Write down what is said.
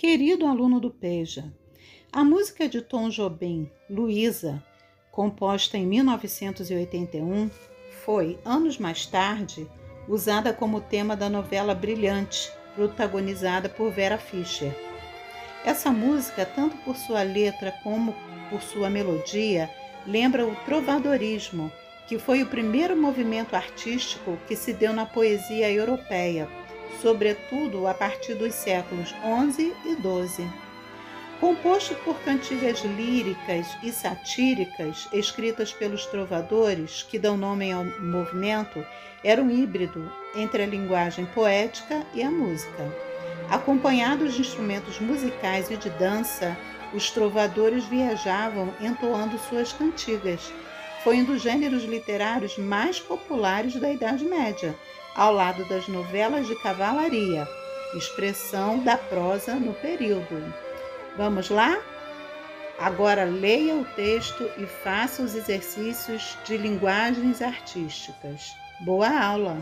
Querido aluno do Peja, a música de Tom Jobim, Luísa, composta em 1981, foi, anos mais tarde, usada como tema da novela Brilhante, protagonizada por Vera Fischer. Essa música, tanto por sua letra como por sua melodia, lembra o trovadorismo, que foi o primeiro movimento artístico que se deu na poesia europeia, sobretudo a partir dos séculos XI e XII. Composto por cantigas líricas e satíricas escritas pelos trovadores que dão nome ao movimento, era um híbrido entre a linguagem poética e a música. Acompanhados de instrumentos musicais e de dança, os trovadores viajavam entoando suas cantigas, foi um dos gêneros literários mais populares da Idade Média, ao lado das novelas de cavalaria, expressão da prosa no período. Vamos lá? Agora leia o texto e faça os exercícios de linguagens artísticas. Boa aula!